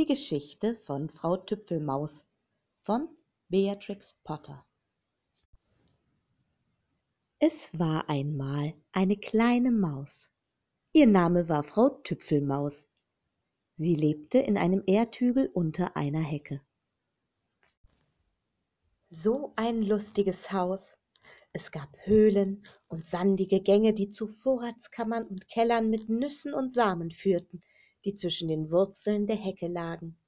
Die Geschichte von Frau Tüpfelmaus von Beatrix Potter Es war einmal eine kleine Maus. Ihr Name war Frau Tüpfelmaus. Sie lebte in einem Erdhügel unter einer Hecke. So ein lustiges Haus. Es gab Höhlen und sandige Gänge, die zu Vorratskammern und Kellern mit Nüssen und Samen führten, die zwischen den Wurzeln der Hecke lagen.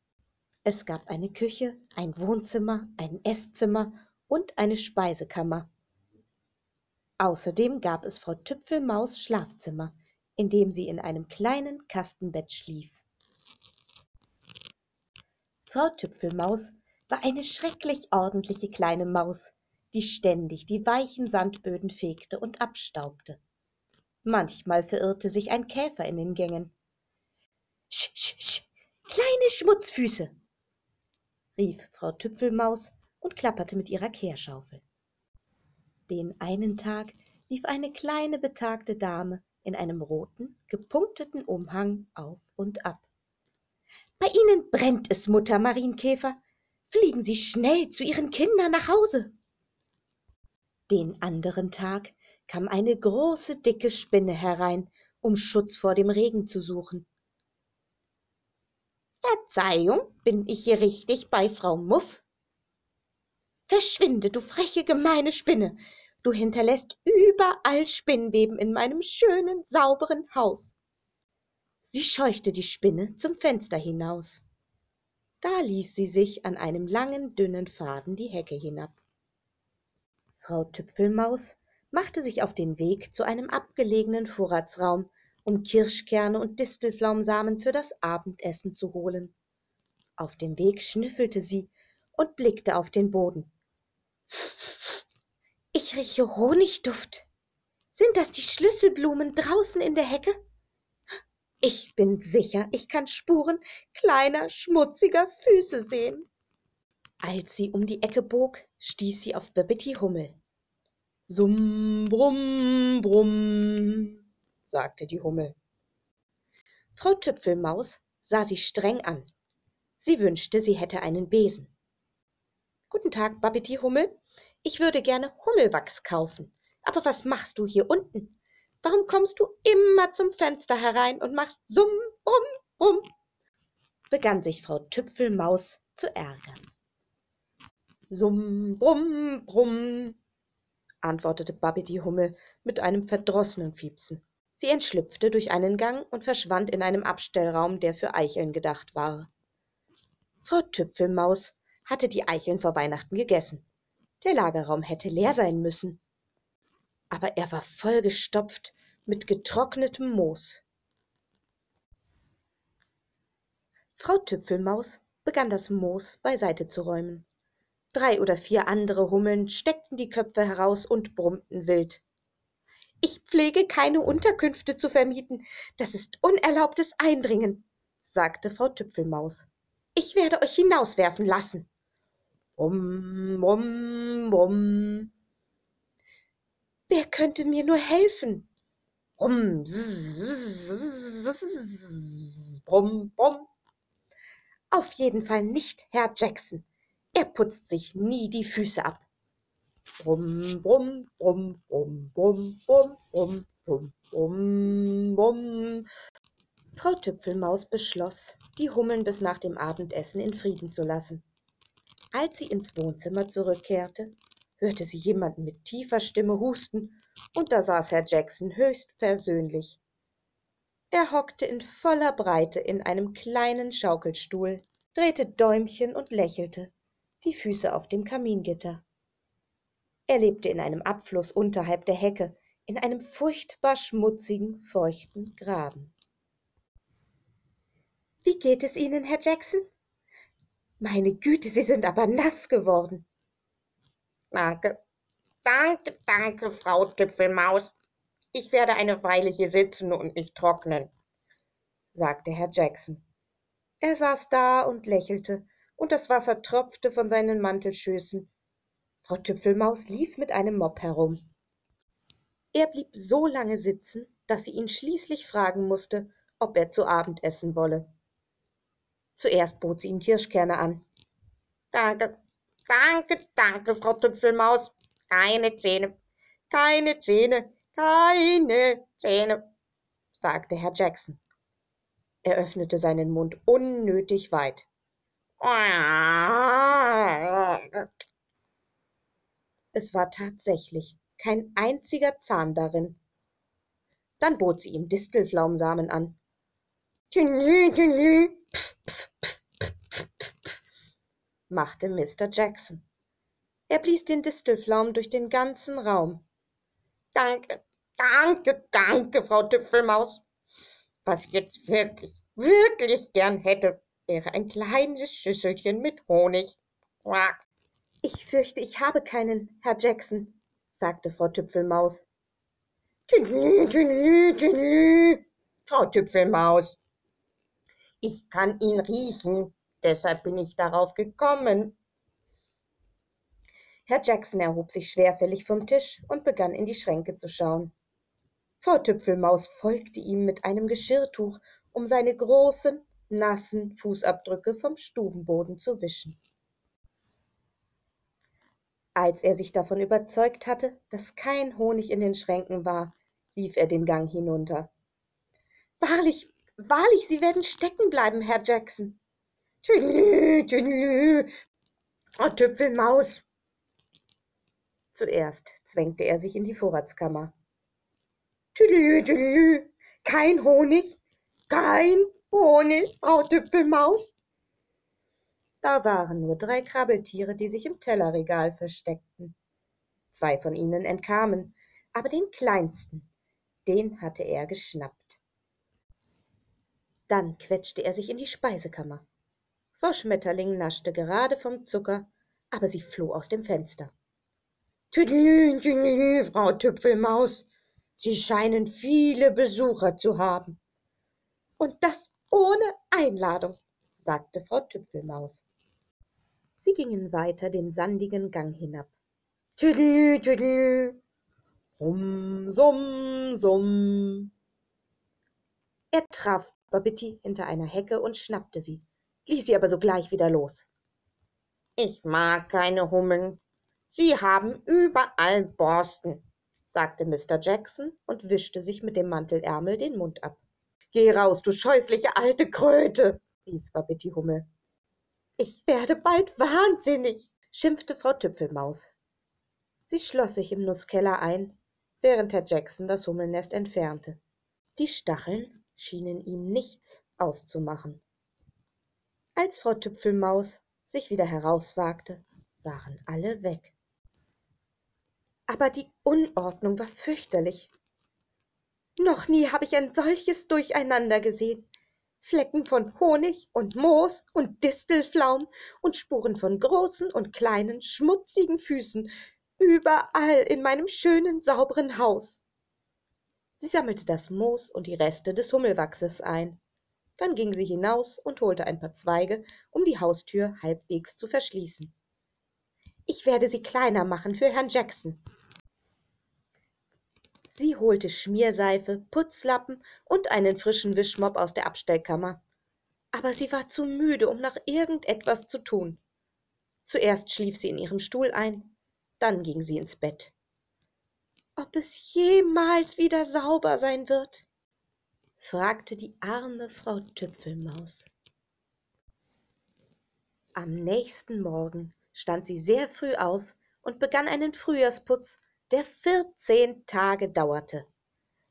Es gab eine Küche, ein Wohnzimmer, ein Esszimmer und eine Speisekammer. Außerdem gab es Frau Tüpfelmaus Schlafzimmer, in dem sie in einem kleinen Kastenbett schlief. Frau Tüpfelmaus war eine schrecklich ordentliche kleine Maus, die ständig die weichen Sandböden fegte und abstaubte. Manchmal verirrte sich ein Käfer in den Gängen. Kleine Schmutzfüße, rief Frau Tüpfelmaus und klapperte mit ihrer Kehrschaufel. Den einen Tag lief eine kleine betagte Dame in einem roten, gepunkteten Umhang auf und ab. Bei Ihnen brennt es, Mutter Marienkäfer. Fliegen Sie schnell zu Ihren Kindern nach Hause. Den anderen Tag kam eine große, dicke Spinne herein, um Schutz vor dem Regen zu suchen. Verzeihung, bin ich hier richtig bei Frau Muff? Verschwinde, du freche, gemeine Spinne! Du hinterlässt überall Spinnweben in meinem schönen, sauberen Haus. Sie scheuchte die Spinne zum Fenster hinaus. Da ließ sie sich an einem langen, dünnen Faden die Hecke hinab. Frau Tüpfelmaus machte sich auf den Weg zu einem abgelegenen Vorratsraum um Kirschkerne und Distelflaumsamen für das Abendessen zu holen. Auf dem Weg schnüffelte sie und blickte auf den Boden. Ich rieche Honigduft. Sind das die Schlüsselblumen draußen in der Hecke? Ich bin sicher, ich kann Spuren kleiner, schmutziger Füße sehen. Als sie um die Ecke bog, stieß sie auf Babbitti Hummel. Summ, brumm, brumm sagte die Hummel. Frau Tüpfelmaus sah sie streng an. Sie wünschte, sie hätte einen Besen. Guten Tag, Babiti Hummel. Ich würde gerne Hummelwachs kaufen. Aber was machst du hier unten? Warum kommst du immer zum Fenster herein und machst Summ, Brumm, Brumm? begann sich Frau Tüpfelmaus zu ärgern. Summ, Brumm, Brumm, antwortete Babiti Hummel mit einem verdrossenen Fiepsen. Sie entschlüpfte durch einen Gang und verschwand in einem Abstellraum, der für Eicheln gedacht war. Frau Tüpfelmaus hatte die Eicheln vor Weihnachten gegessen. Der Lagerraum hätte leer sein müssen. Aber er war vollgestopft mit getrocknetem Moos. Frau Tüpfelmaus begann das Moos beiseite zu räumen. Drei oder vier andere Hummeln steckten die Köpfe heraus und brummten wild. Ich pflege keine Unterkünfte zu vermieten. Das ist unerlaubtes Eindringen, sagte Frau Tüpfelmaus. Ich werde euch hinauswerfen lassen. Brumm, brumm, brumm. Wer könnte mir nur helfen? Brumm, brumm, brumm. Auf jeden Fall nicht Herr Jackson. Er putzt sich nie die Füße ab. Brumm, brumm, brumm, brumm, brumm, brumm, brumm, brumm, brumm, brumm. Frau Tüpfelmaus beschloss, die Hummeln bis nach dem Abendessen in Frieden zu lassen. Als sie ins Wohnzimmer zurückkehrte, hörte sie jemanden mit tiefer Stimme husten, und da saß Herr Jackson höchst persönlich. Er hockte in voller Breite in einem kleinen Schaukelstuhl, drehte Däumchen und lächelte, die Füße auf dem Kamingitter. Er lebte in einem Abfluss unterhalb der Hecke, in einem furchtbar schmutzigen, feuchten Graben. Wie geht es Ihnen, Herr Jackson? Meine Güte, Sie sind aber nass geworden. Danke, danke, danke, Frau Tüpfelmaus. Ich werde eine Weile hier sitzen und mich trocknen, sagte Herr Jackson. Er saß da und lächelte, und das Wasser tropfte von seinen Mantelschößen Frau Tüpfelmaus lief mit einem Mopp herum. Er blieb so lange sitzen, dass sie ihn schließlich fragen musste, ob er zu Abend essen wolle. Zuerst bot sie ihm Kirschkerne an. Danke, danke, danke, Frau Tüpfelmaus. Keine Zähne, keine Zähne, keine Zähne, sagte Herr Jackson. Er öffnete seinen Mund unnötig weit. Es war tatsächlich kein einziger Zahn darin. Dann bot sie ihm Distelflaumsamen an. Tülü, tülü, pf, pf, pf, machte Mr. Jackson. Er blies den Distelflaum durch den ganzen Raum. Danke, danke, danke, Frau Tüpfelmaus. Was ich jetzt wirklich, wirklich gern hätte, wäre ein kleines Schüsselchen mit Honig. Quack. Ich fürchte, ich habe keinen, Herr Jackson, sagte Frau Tüpfelmaus. Tüdelü, tüdelü, tüdelü, Frau Tüpfelmaus. Ich kann ihn riechen, deshalb bin ich darauf gekommen. Herr Jackson erhob sich schwerfällig vom Tisch und begann in die Schränke zu schauen. Frau Tüpfelmaus folgte ihm mit einem Geschirrtuch, um seine großen, nassen Fußabdrücke vom Stubenboden zu wischen. Als er sich davon überzeugt hatte, dass kein Honig in den Schränken war, lief er den Gang hinunter. Wahrlich, wahrlich, Sie werden stecken bleiben, Herr Jackson. Tüdelü, tüdelü, Frau Tüpfelmaus. Zuerst zwängte er sich in die Vorratskammer. Tüdelü, tüdelü, kein Honig, kein Honig, Frau Tüpfelmaus. Da waren nur drei Krabbeltiere, die sich im Tellerregal versteckten. Zwei von ihnen entkamen, aber den kleinsten, den hatte er geschnappt. Dann quetschte er sich in die Speisekammer. Frau Schmetterling naschte gerade vom Zucker, aber sie floh aus dem Fenster. Tüdelü, tüdelü, Frau Tüpfelmaus, Sie scheinen viele Besucher zu haben. Und das ohne Einladung, sagte Frau Tüpfelmaus. Sie gingen weiter den sandigen Gang hinab. Tüdelü, tüdelü. Rum, summ, summ. Er traf Babbitti hinter einer Hecke und schnappte sie, ließ sie aber sogleich wieder los. Ich mag keine Hummeln. Sie haben überall Borsten sagte Mr. Jackson und wischte sich mit dem Mantelärmel den Mund ab. Geh raus, du scheußliche alte Kröte, rief Babbitti Hummel. Ich werde bald wahnsinnig, schimpfte Frau Tüpfelmaus. Sie schloss sich im Nußkeller ein, während Herr Jackson das Hummelnest entfernte. Die Stacheln schienen ihm nichts auszumachen. Als Frau Tüpfelmaus sich wieder herauswagte, waren alle weg aber die Unordnung war fürchterlich. Noch nie habe ich ein solches Durcheinander gesehen. Flecken von Honig und Moos und Distelflaum und Spuren von großen und kleinen, schmutzigen Füßen, überall in meinem schönen, sauberen Haus. Sie sammelte das Moos und die Reste des Hummelwachses ein. Dann ging sie hinaus und holte ein paar Zweige, um die Haustür halbwegs zu verschließen. Ich werde sie kleiner machen für Herrn Jackson. Sie holte Schmierseife, Putzlappen und einen frischen Wischmopp aus der Abstellkammer. Aber sie war zu müde, um nach irgendetwas zu tun. Zuerst schlief sie in ihrem Stuhl ein, dann ging sie ins Bett. Ob es jemals wieder sauber sein wird? fragte die arme Frau Tüpfelmaus. Am nächsten Morgen stand sie sehr früh auf und begann einen Frühjahrsputz, der vierzehn Tage dauerte.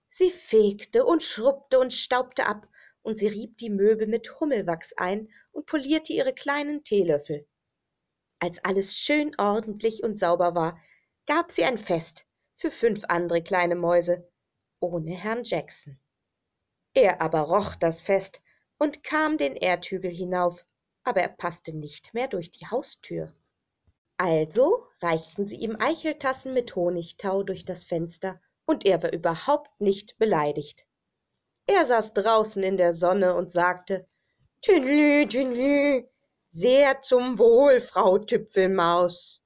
Sie fegte und schrubbte und staubte ab, und sie rieb die Möbel mit Hummelwachs ein und polierte ihre kleinen Teelöffel. Als alles schön ordentlich und sauber war, gab sie ein Fest für fünf andere kleine Mäuse, ohne Herrn Jackson. Er aber roch das Fest und kam den Erdhügel hinauf, aber er passte nicht mehr durch die Haustür. Also reichten sie ihm Eicheltassen mit Honigtau durch das Fenster, und er war überhaupt nicht beleidigt. Er saß draußen in der Sonne und sagte Tüdelü, tüdelü, sehr zum Wohl, Frau Tüpfelmaus.